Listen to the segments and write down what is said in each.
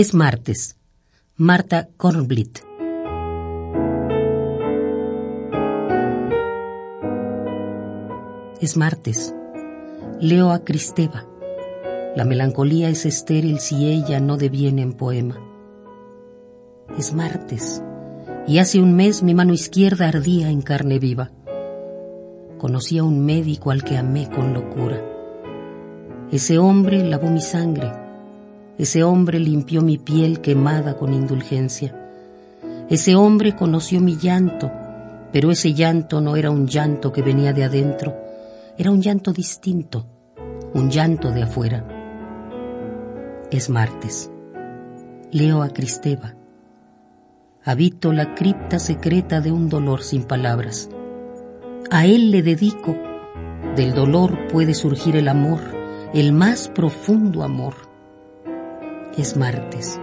Es martes. Marta Kornblit. Es martes. Leo a Cristeva. La melancolía es estéril si ella no deviene en poema. Es martes. Y hace un mes mi mano izquierda ardía en carne viva. Conocí a un médico al que amé con locura. Ese hombre lavó mi sangre ese hombre limpió mi piel quemada con indulgencia. Ese hombre conoció mi llanto, pero ese llanto no era un llanto que venía de adentro, era un llanto distinto, un llanto de afuera. Es martes. Leo a Cristeva. Habito la cripta secreta de un dolor sin palabras. A él le dedico. Del dolor puede surgir el amor, el más profundo amor es martes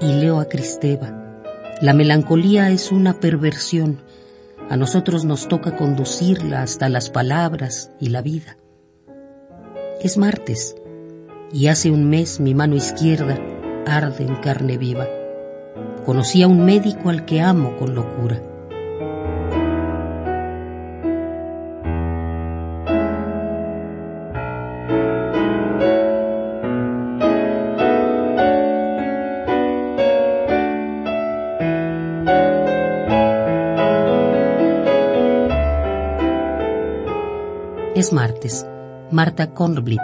y leo a Cristeva. La melancolía es una perversión. A nosotros nos toca conducirla hasta las palabras y la vida. Es martes y hace un mes mi mano izquierda arde en carne viva. Conocí a un médico al que amo con locura. Es martes. Marta Kornblit